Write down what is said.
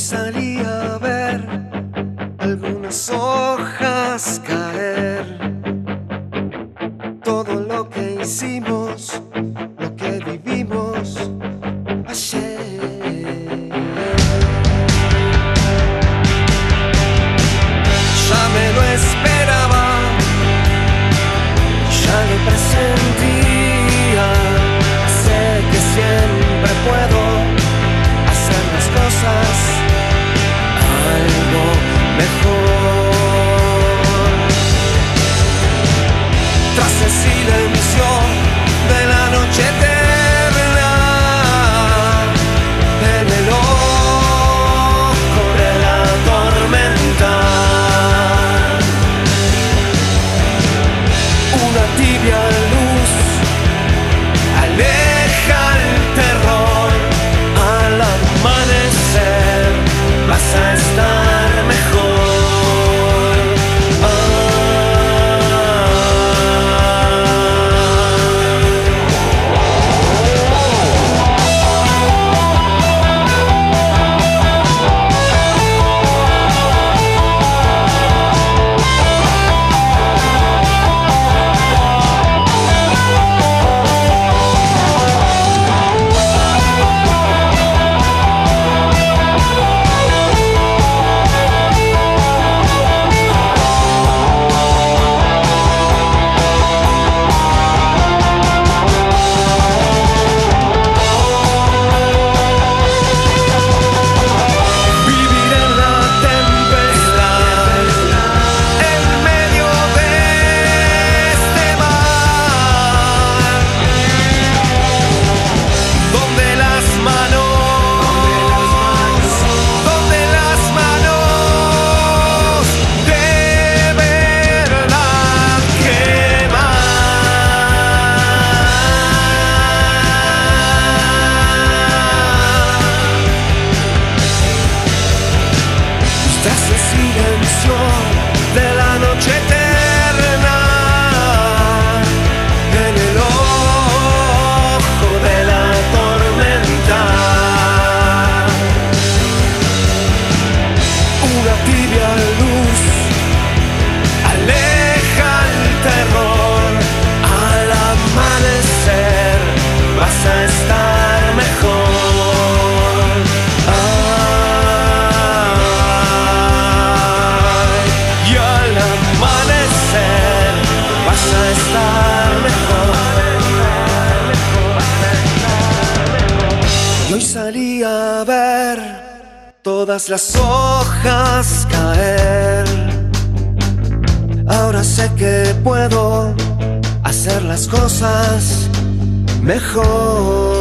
salí a ver algunas hojas caer. Todo lo que hicimos. keep your tras el silencio. estar mejor. Y hoy salí a ver todas las hojas caer. Ahora sé que puedo hacer las cosas mejor.